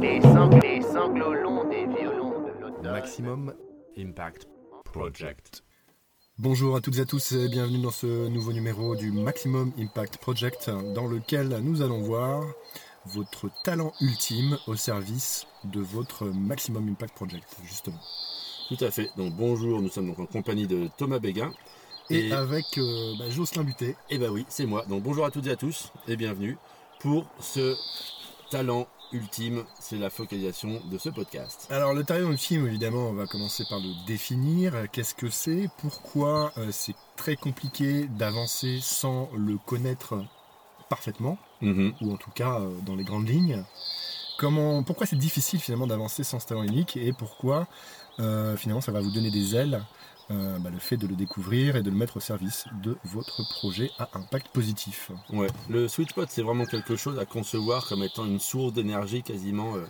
Les, sang- les sanglots longs des violons de l'automne. Maximum Impact Project. Bonjour à toutes et à tous et bienvenue dans ce nouveau numéro du Maximum Impact Project dans lequel nous allons voir votre talent ultime au service de votre Maximum Impact Project, justement. Tout à fait. Donc bonjour, nous sommes donc en compagnie de Thomas Béguin. Et, Et, avec euh, bah, Jocelyn Butet. eh ben oui, c'est moi. Donc bonjour à toutes et à tous et bienvenue pour ce talent ultime. C'est la focalisation de ce podcast. Alors le talent ultime, évidemment, on va commencer par le définir. Qu'est-ce que c'est? Pourquoi euh, c'est très compliqué d'avancer sans le connaître parfaitement? Mhm. ou en tout cas euh, dans les grandes lignes. Comment, pourquoi c'est difficile finalement d'avancer sans ce talent unique? Et pourquoi euh, finalement ça va vous donner des ailes, euh, bah, le fait de le découvrir et de le mettre au service de votre projet à impact positif. Ouais. Le sweet spot, c'est vraiment quelque chose à concevoir comme étant une source d'énergie quasiment euh,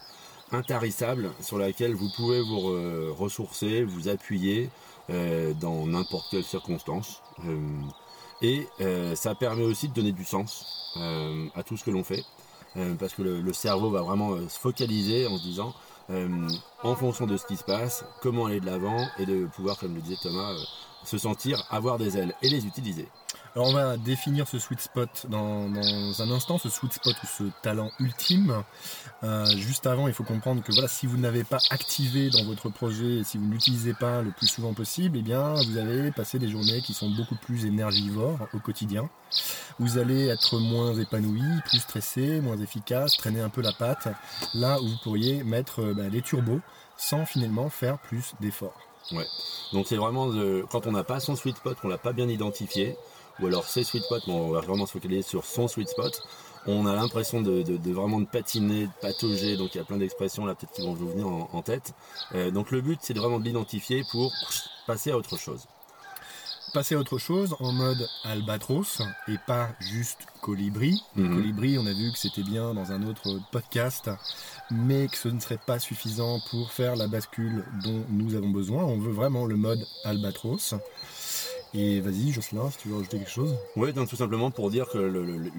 intarissable sur laquelle vous pouvez vous re- ressourcer, vous appuyer euh, dans n'importe quelle circonstance. Et ça permet aussi de donner du sens à tout ce que l'on fait. Parce que le, le cerveau va vraiment se focaliser en se disant, en fonction de ce qui se passe, comment aller de l'avant et de pouvoir, comme le disait Thomas, euh, se sentir avoir des ailes et les utiliser. Alors on va définir ce sweet spot dans, un instant, ce sweet spot ou ce talent ultime. Euh, juste avant, il faut comprendre que voilà, si vous n'avez pas activé dans votre projet et si vous ne l'utilisez pas le plus souvent possible, eh bien vous allez passer des journées qui sont beaucoup plus énergivores au quotidien. Vous allez être moins épanoui, plus stressé, moins efficace, traîner un peu la patte, là où vous pourriez mettre euh, bah, les turbos sans finalement faire plus d'efforts. Donc c'est vraiment de- quand on n'a pas son sweet spot, qu'on l'a pas bien identifié, ou alors ses sweet spots, mais on va vraiment se focaliser sur son sweet spot. On a l'impression de, de- de vraiment de patiner, de patauger, donc il y a plein d'expressions là peut-être qui vont vous venir en, en tête. Euh, donc le but c'est de vraiment de l'identifier pour passer à autre chose. Passer à autre chose en mode albatros et pas juste colibri. Mhm. Colibri, on a vu que c'était bien dans un autre podcast, mais que ce ne serait pas suffisant pour faire la bascule dont nous avons besoin. On veut vraiment le mode albatros. Et vas-y, Jocelyn, si tu veux rajouter quelque chose. Ouais, donc tout simplement pour dire que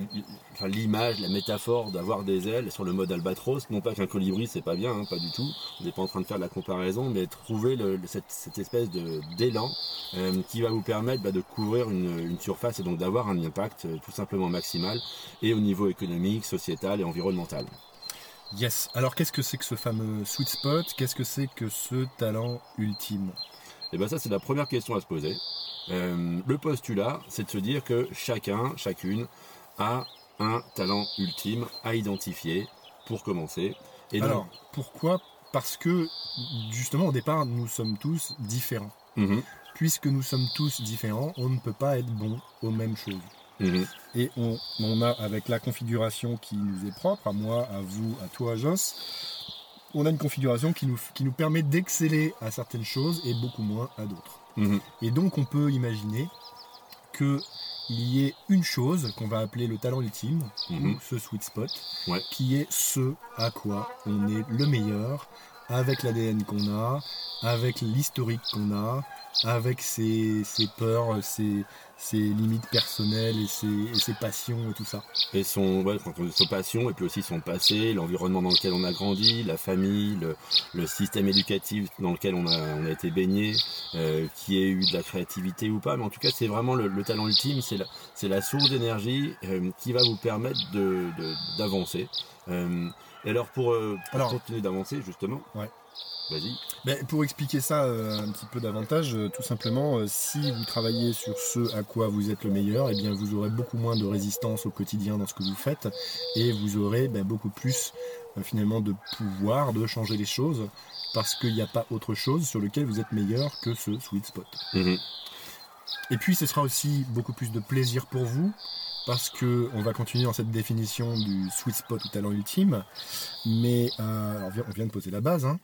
enfin, l'image, la métaphore d'avoir des ailes sur le mode albatros, non pas qu'un colibri c'est pas bien, hein, pas du tout, on n'est pas en train de faire de la comparaison, mais trouver le- cette, cette espèce de d'élan euh, qui va vous permettre bah, de couvrir une, une surface et donc d'avoir un impact euh, tout simplement maximal et au niveau économique, sociétal et environnemental. Yes. Alors, qu'est-ce que c'est que ce fameux sweet spot? Qu'est-ce que c'est que ce talent ultime? Et bien ça c'est la première question à se poser. Euh, le postulat, c'est de se dire que chacun, chacune a un talent ultime à identifier pour commencer. Et donc, Alors, pourquoi? Parce que, justement, au départ, nous sommes tous différents. Mhm, Puisque nous sommes tous différents, on ne peut pas être bon aux mêmes choses. mhm. Et on, on a, avec la configuration qui nous est propre, à moi, à vous, à toi, Joss, on a une configuration qui nous, qui nous permet d'exceller à certaines choses et beaucoup moins à d'autres. Mhm. Et donc, on peut imaginer qu'il y ait une chose qu'on va appeler le talent ultime, Mhm. ou ce sweet spot, Ouais. qui est ce à quoi on est le meilleur, avec l'ADN qu'on a, avec l'historique qu'on a, avec ses, ses peurs, ses, ses limites personnelles et ses, et ses passions et tout ça. Et son, ouais, son passion, et puis aussi son passé, l'environnement dans lequel on a grandi, la famille, le, le système éducatif dans lequel on a, on a été baigné, euh, qui ait eu de la créativité ou pas. Mais en tout cas, c'est vraiment le, le talent ultime, c'est la, la source d'énergie euh, qui va vous permettre de, de- d'avancer. Euh, et alors, pour, pour Alors- continuer d'avancer, justement, Ouais. vas-y. Ben, pour expliquer ça euh, un petit peu davantage, euh, tout simplement, euh, si vous travaillez sur ce à quoi vous êtes le meilleur, eh bien vous aurez beaucoup moins de résistance au quotidien dans ce que vous faites et vous aurez ben, beaucoup plus euh, finalement de pouvoir de changer les choses parce qu'il n'y a pas autre chose sur lequel vous êtes meilleur que ce sweet spot. Mhm. Et puis ce sera aussi beaucoup plus de plaisir pour vous parce que on va continuer dans cette définition du sweet spot ou talent ultime. Mais euh, alors, on vient- on vient de poser la base, hein.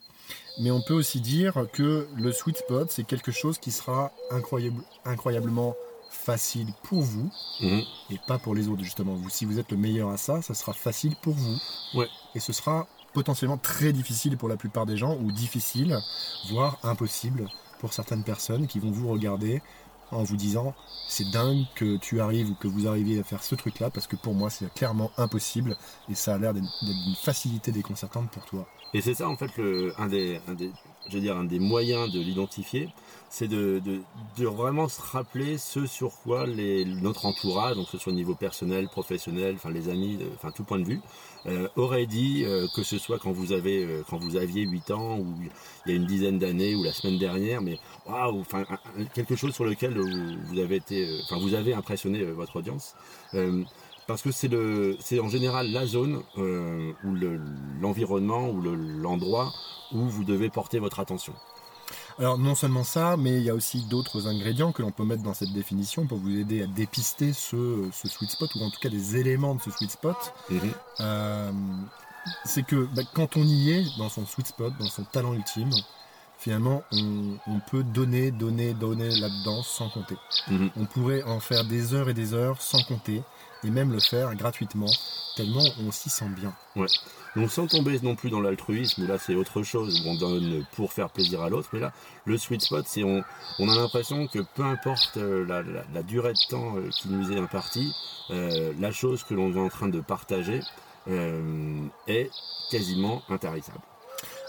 Mais on peut aussi dire que le sweet spot c'est quelque chose qui sera incroyable, incroyablement facile pour vous Mhm. et pas pour les autres justement. Vous, si vous êtes le meilleur à ça, ça sera facile pour vous. Ouais. Et ce sera potentiellement très difficile pour la plupart des gens ou difficile, voire impossible pour certaines personnes qui vont vous regarder en vous disant c'est dingue que tu arrives ou que vous arriviez à faire ce truc-là parce que pour moi c'est clairement impossible et ça a l'air d'être d'être d'une facilité déconcertante pour toi. Et c'est ça en fait le, un, des, un des, je veux dire, un des moyens de l'identifier, c'est de, de, de vraiment se rappeler ce sur quoi les, notre entourage, donc que ce soit au niveau personnel, professionnel, enfin les amis, euh, enfin tout point de vue, euh, aurait dit euh, que ce soit quand vous avez euh, quand vous aviez 8 ans ou il y a une dizaine d'années ou la semaine dernière, mais waouh, enfin quelque chose sur lequel vous, vous avez été, euh, enfin vous avez impressionné euh, votre audience. Parce que c'est le, c'est en général la zone euh, ou le- l'environnement ou le- l'endroit où vous devez porter votre attention. Alors non seulement ça, mais il y a aussi d'autres ingrédients que l'on peut mettre dans cette définition pour vous aider à dépister ce, ce sweet spot ou en tout cas des éléments de ce sweet spot. Mhm. Euh, c'est que bah, quand on y est dans son sweet spot, dans son talent ultime, finalement on, on peut donner, donner, donner là-dedans sans compter. Mhm. On pourrait en faire des heures et des heures sans compter et même le faire gratuitement tellement on s'y sent bien. Donc sans tomber non plus dans l'altruisme, là c'est autre chose, on donne pour faire plaisir à l'autre, mais là le sweet spot, c'est on, on a l'impression que peu importe euh, la, la- la durée de temps euh, qui nous est impartie, euh, la chose que l'on est en train de partager euh, est quasiment intarissable.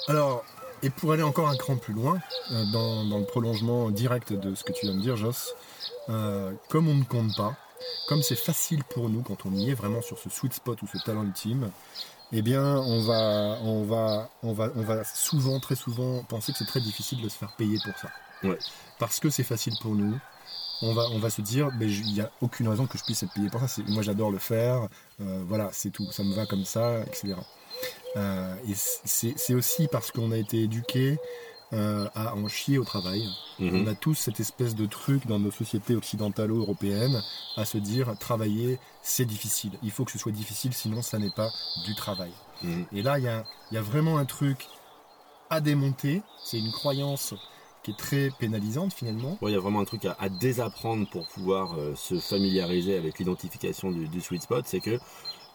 Alors, et pour aller encore un cran plus loin, euh, dans, dans le prolongement direct de ce que tu viens de dire, Joss, euh, comme on ne compte pas, comme c'est facile pour nous quand on y est vraiment sur ce sweet spot ou ce talent ultime, eh bien, on va, on va, on va, on va souvent, très souvent, penser que c'est très difficile de se faire payer pour ça. Ouais. Parce que c'est facile pour nous. On va, on va se dire, mais il n'y a aucune raison que je puisse être payé pour ça. Moi, j'adore le faire. euh, voilà, c'est tout. Ça me va comme ça, etc. Euh, et c'est c'est aussi parce qu'on a été éduqué euh, à en chier au travail. Mhm. On a tous cette espèce de truc dans nos sociétés occidentalo-européennes à se dire travailler, c'est difficile. Il faut que ce soit difficile, sinon ça n'est pas du travail. Mhm. Et là, il y a, il y a vraiment un truc à démonter. C'est une croyance qui est très pénalisante finalement. Ouais, il y a vraiment un truc à, à désapprendre pour pouvoir euh, se familiariser avec l'identification du, du sweet spot, c'est que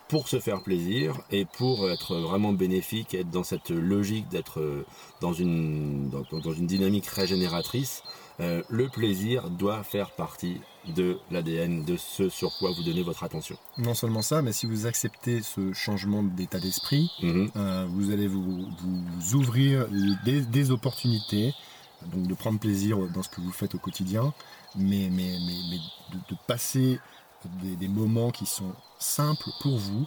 pour se faire plaisir et pour être vraiment bénéfique, être dans cette logique d'être euh, dans une, dans, dans une dynamique régénératrice, euh, le plaisir doit faire partie de l'ADN, de ce sur quoi vous donnez votre attention. Non seulement ça, mais si vous acceptez ce changement d'état d'esprit, Mhm. Euh, vous allez vous, vous ouvrir des, des opportunités, donc de prendre plaisir dans ce que vous faites au quotidien, mais, mais, mais, de, passer des, moments qui sont simples pour vous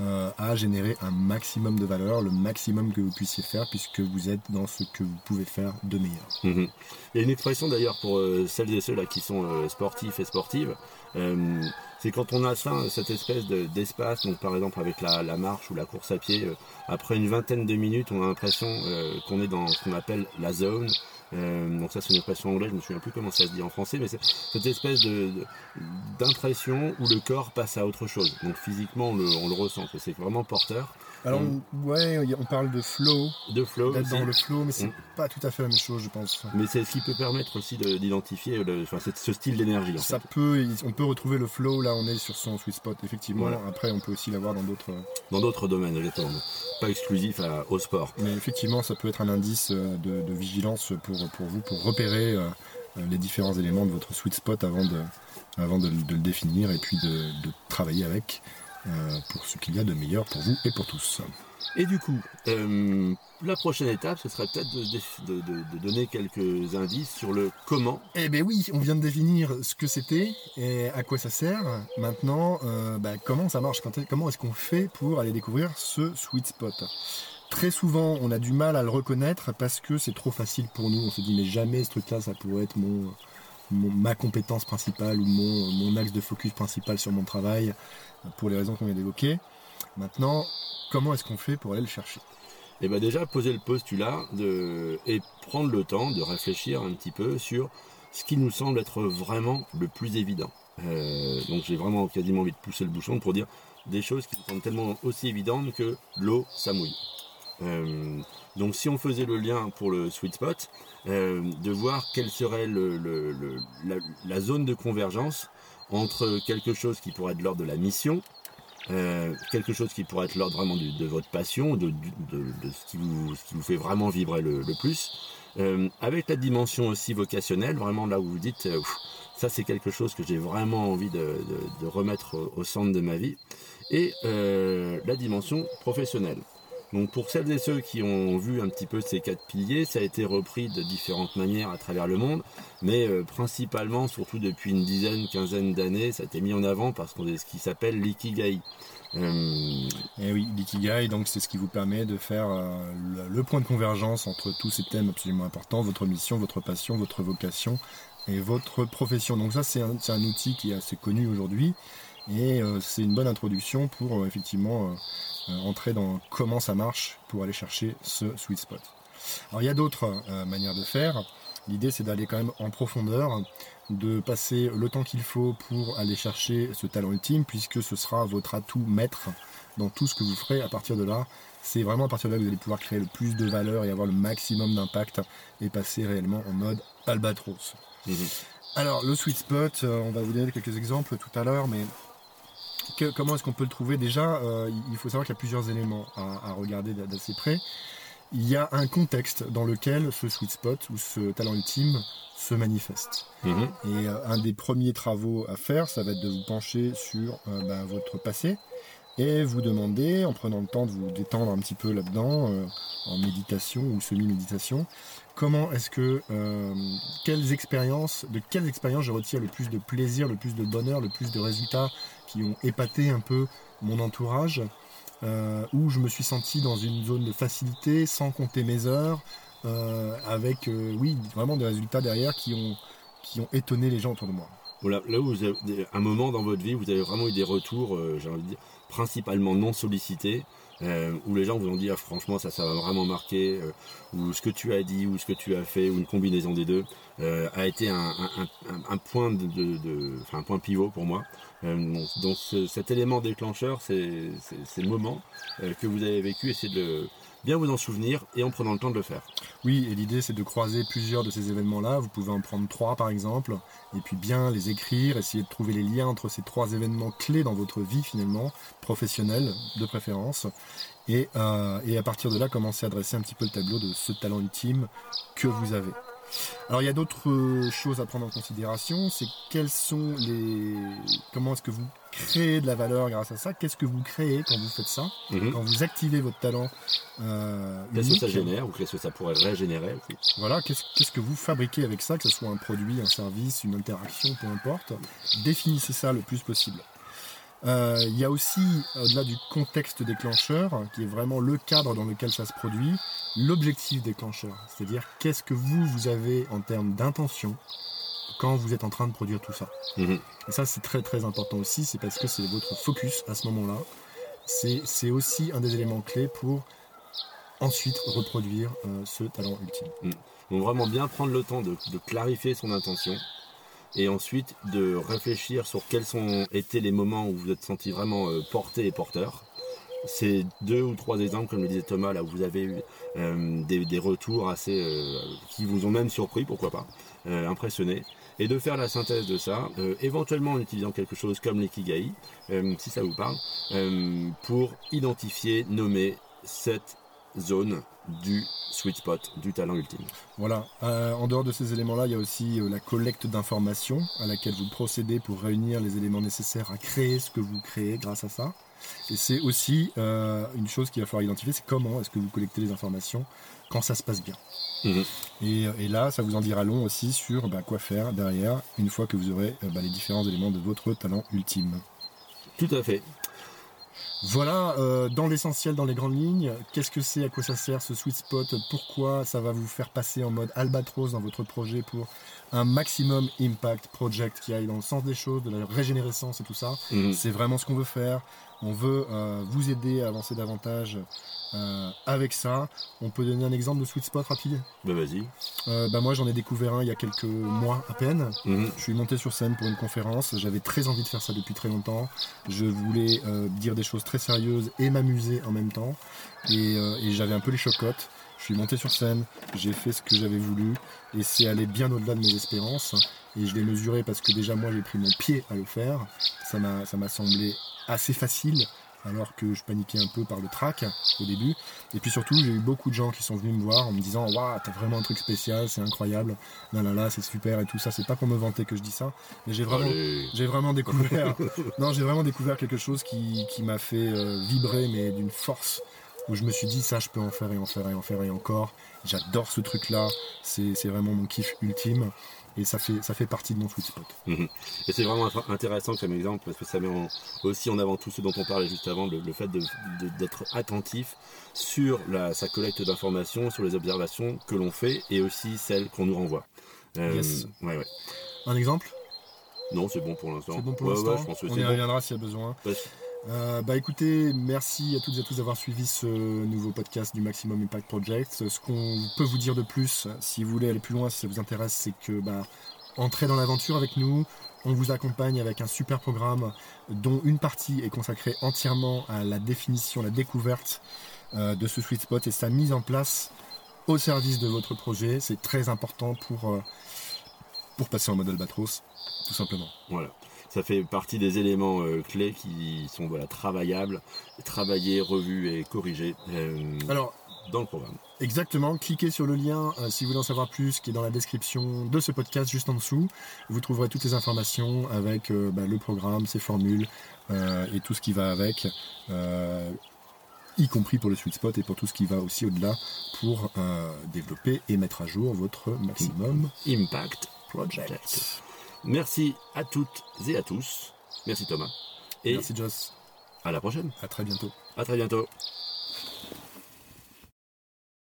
euh, à générer un maximum de valeur, le maximum que vous puissiez faire, puisque vous êtes dans ce que vous pouvez faire de meilleur. Mhm. Il y a une expression d'ailleurs pour euh, celles et ceux là qui sont euh, sportifs et sportives. c'est quand on a cette espèce de- d'espace, donc par exemple avec la, marche ou la course à pied, après une vingtaine de minutes, on a l'impression qu'on est dans ce qu'on appelle la zone. Euh, donc ça c'est une expression anglaise, je me souviens plus comment ça se dit en français, mais c'est cette espèce d'impression où le corps passe à autre chose. Donc physiquement on le, on le ressent, c'est vraiment porteur. Alors, Mm. ouais, on parle de flow, De flow, d'être dans le flow, mais c'est Mm. pas tout à fait la même chose, je pense. mais c'est ce qui peut permettre aussi de- d'identifier enfin, ce style d'énergie. en Ça fait. peut, on peut retrouver le flow, là on est sur son sweet spot, effectivement. Voilà. Après, on peut aussi l'avoir dans d'autres. dans d'autres domaines, exactement. Pas exclusif à- au sport. Mais effectivement, ça peut être un indice euh, de, de vigilance pour, pour vous, pour repérer euh, euh, les différents éléments de votre sweet spot avant de, avant de, de le définir et puis de, de travailler avec euh, pour ce qu'il y a de meilleur pour vous et pour tous. Et du coup, euh, la prochaine étape, ce serait peut-être de, de- de- de donner quelques indices sur le comment. Eh ben oui, on vient de définir ce que c'était et à quoi ça sert. Maintenant, euh, bah, comment ça marche? Comment est-ce qu'on fait pour aller découvrir ce sweet spot? Très souvent, on a du mal à le reconnaître parce que c'est trop facile pour nous. On se dit mais jamais ce truc-là, ça pourrait être mon, ma compétence principale ou mon, axe de focus principal sur mon travail pour les raisons qu'on vient d'évoquer. Maintenant, comment est-ce qu'on fait pour aller le chercher? Et bien déjà, poser le postulat et prendre le temps de réfléchir un petit peu sur ce qui nous semble être vraiment le plus évident. Euh, donc j'ai vraiment quasiment envie de pousser le bouchon pour dire des choses qui semblent tellement aussi évidentes que l'eau, ça mouille. Euh, donc si on faisait le lien pour le sweet spot, euh, de voir quelle serait le- le- le- la, zone de convergence entre quelque chose qui pourrait être l'ordre de la mission, euh, quelque chose qui pourrait être l'ordre vraiment du- de, votre passion, de, de- de ce, qui vous, ce qui vous fait vraiment vibrer le, le plus, euh, avec la dimension aussi vocationnelle, vraiment là où vous dites, euh, Ça, c'est quelque chose que j'ai vraiment envie de, de- de remettre au, au centre de ma vie. Et la dimension professionnelle. Donc pour celles et ceux qui ont vu un petit peu ces quatre piliers, ça a été repris de différentes manières à travers le monde, mais euh, principalement, surtout depuis une dizaine, quinzaine d'années, ça a été mis en avant parce qu'on est ce qui s'appelle l'ikigai. Euh, Et oui, l'ikigai, donc c'est ce qui vous permet de faire euh, le, point de convergence entre tous ces thèmes absolument importants, votre mission, votre passion, votre vocation et votre profession. Donc ça, c'est un outil qui est assez connu aujourd'hui et euh, c'est une bonne introduction pour euh, effectivement euh, entrer dans comment ça marche pour aller chercher ce sweet spot. Alors il y a d'autres euh, manières de faire. L'idée c'est d'aller quand même en profondeur, de passer le temps qu'il faut pour aller chercher ce talent ultime, puisque ce sera votre atout maître dans tout ce que vous ferez à partir de là. C'est vraiment à partir de là que vous allez pouvoir créer le plus de valeur et avoir le maximum d'impact et passer réellement en mode albatros. Mhm. Alors le sweet spot, on va vous donner quelques exemples tout à l'heure, mais que- comment est-ce qu'on peut le trouver? Déjà, euh, il faut savoir qu'il y a plusieurs éléments à, à regarder d'assez près. Il y a un contexte dans lequel ce sweet spot ou ce talent ultime se manifeste. mhm. Et euh, un des premiers travaux à faire, ça va être de vous pencher sur euh, bah, votre passé et vous demander, en prenant le temps de vous détendre un petit peu là-dedans, en méditation ou semi-méditation, comment est-ce que, euh, quelles expériences, de quelles expériences je retire le plus de plaisir, le plus de bonheur, le plus de résultats qui ont épaté un peu mon entourage, euh, où je me suis senti dans une zone de facilité, sans compter mes heures, euh, avec, euh, oui, vraiment des résultats derrière qui ont, étonné les gens autour de moi. Voilà, là où vous avez un moment dans votre vie, vous avez vraiment eu des retours, j'ai envie de dire, principalement non sollicités, euh, où les gens vous ont dit ah, franchement ça ça m'a vraiment marqué, euh, ou ce que tu as dit, ou ce que tu as fait, ou une combinaison des deux, euh, a été un, point de, un point pivot pour moi. Donc donc ce- cet élément déclencheur, c'est le moment que vous avez vécu, et c'est de bien vous en souvenir et en prenant le temps de le faire. Oui, et l'idée c'est de croiser plusieurs de ces événements-là. Vous pouvez en prendre trois par exemple, et puis bien les écrire, essayer de trouver les liens entre ces trois événements clés dans votre vie finalement, professionnelle de préférence, et, euh, et à partir de là commencer à dresser un petit peu le tableau de ce talent ultime que vous avez. Alors il y a d'autres euh, choses à prendre en considération, c'est quels sont les, comment est-ce que vous créez de la valeur grâce à ça, qu'est-ce que vous créez quand vous faites ça, Mhm. quand vous activez votre talent. Euh, Qu'est-ce que ça génère ou qu'est-ce que ça pourrait régénérer. Voilà, qu'est-ce qu'est-ce que vous fabriquez avec ça, que ce soit un produit, un service, une interaction, peu importe. Définissez ça le plus possible. Euh, Il y a aussi, au-delà du contexte déclencheur, qui est vraiment le cadre dans lequel ça se produit, l'objectif déclencheur. C'est-à-dire qu'est-ce que vous, vous avez en termes d'intention quand vous êtes en train de produire tout ça. Mhm. Et ça, c'est très très important aussi, c'est parce que c'est votre focus à ce moment-là. C'est aussi un des éléments clés pour ensuite reproduire euh, ce talent ultime. Donc vraiment bien prendre le temps de, de clarifier son intention et ensuite de réfléchir sur quels sont été les moments où vous êtes senti vraiment euh, porté et porteur. C'est deux ou trois exemples, comme le disait Thomas, là où vous avez eu euh, des, des retours assez euh, qui vous ont même surpris, pourquoi pas, euh, impressionné, et de faire la synthèse de ça, euh, éventuellement en utilisant quelque chose comme l'ikigai, euh, si ça vous parle, pour identifier, nommer cette zone du sweet spot, du talent ultime. Voilà. Euh, en dehors de ces éléments-là, il y a aussi euh, la collecte d'informations à laquelle vous procédez pour réunir les éléments nécessaires à créer ce que vous créez grâce à ça. Et c'est aussi euh, une chose qu'il va falloir identifier, c'est comment est-ce que vous collectez les informations quand ça se passe bien. Mhm. Et, et là, ça vous en dira long aussi sur bah, quoi faire derrière une fois que vous aurez bah, les différents éléments de votre talent ultime. Tout à fait. Voilà, euh, dans l'essentiel, dans les grandes lignes, qu'est-ce que c'est, à quoi ça sert ce sweet spot, pourquoi ça va vous faire passer en mode albatros dans votre projet pour un maximum impact project qui aille dans le sens des choses, de la régénérescence et tout ça? Mhm. C'est vraiment ce qu'on veut faire. On veut euh, vous aider à avancer davantage euh, avec ça. On peut donner un exemple de sweet spot rapide? Bah vas-y. euh, bah Moi, j'en ai découvert un il y a quelques mois à peine. Mhm. Je suis monté sur scène pour une conférence. J'avais très envie de faire ça depuis très longtemps. Je voulais dire des choses très sérieuses et m'amuser en même temps. Et, et j'avais un peu les chocottes. Je suis monté sur scène, j'ai fait ce que j'avais voulu et c'est allé bien au-delà de mes espérances. Et je l'ai mesuré parce que déjà moi j'ai pris mon pied à le faire. Ça m'a semblé assez facile alors que je paniquais un peu par le track au début. Et puis surtout, j'ai eu beaucoup de gens qui sont venus me voir en me disant Waouh, t'as vraiment un truc spécial, c'est incroyable, là là là, c'est super et tout ça. C'est pas pour me vanter que je dis ça, mais j'ai vraiment, j'ai vraiment découvert, non, j'ai vraiment découvert quelque chose qui, qui m'a fait euh, vibrer, mais d'une force. Où je me suis dit, ça, je peux en faire et en faire et en faire et encore. J'adore ce truc-là. C'est c'est vraiment mon kiff ultime. Et ça fait, ça fait partie de mon sweet spot. Et c'est vraiment int- intéressant comme exemple parce que ça met en- aussi en avant tout ce dont on parlait juste avant, le, le fait d'être attentif sur la, sa collecte d'informations, sur les observations que l'on fait et aussi celles qu'on nous renvoie. Euh, Yes. ouais, ouais. Un exemple? Non, c'est bon pour l'instant. C'est bon pour Ouais, l'instant ouais, je pense que On y bon. reviendra s'il y a besoin. Parce- Euh, bah écoutez, merci à toutes et à tous d'avoir suivi ce nouveau podcast du Maximum Impact Project. Ce qu'on peut vous dire de plus, si vous voulez aller plus loin, si ça vous intéresse, c'est que bah, entrez dans l'aventure avec nous. On vous accompagne avec un super programme dont une partie est consacrée entièrement à la définition, la découverte euh, de ce sweet spot et sa mise en place au service de votre projet. C'est très important pour, euh, pour passer en mode albatros, tout simplement. Voilà. Ça fait partie des éléments euh, clés qui sont voilà, travaillables, travaillés, revus et corrigés euh, Alors, dans le programme. Exactement, cliquez sur le lien euh, si vous voulez en savoir plus qui est dans la description de ce podcast juste en dessous. Vous trouverez toutes les informations avec bah, le programme, ses formules et tout ce qui va avec, y compris pour le sweet spot et pour tout ce qui va aussi au-delà pour euh, développer et mettre à jour votre maximum Impact project. Merci à toutes et à tous. Merci Thomas. Et Merci Joss, à la prochaine. à très bientôt. À très bientôt.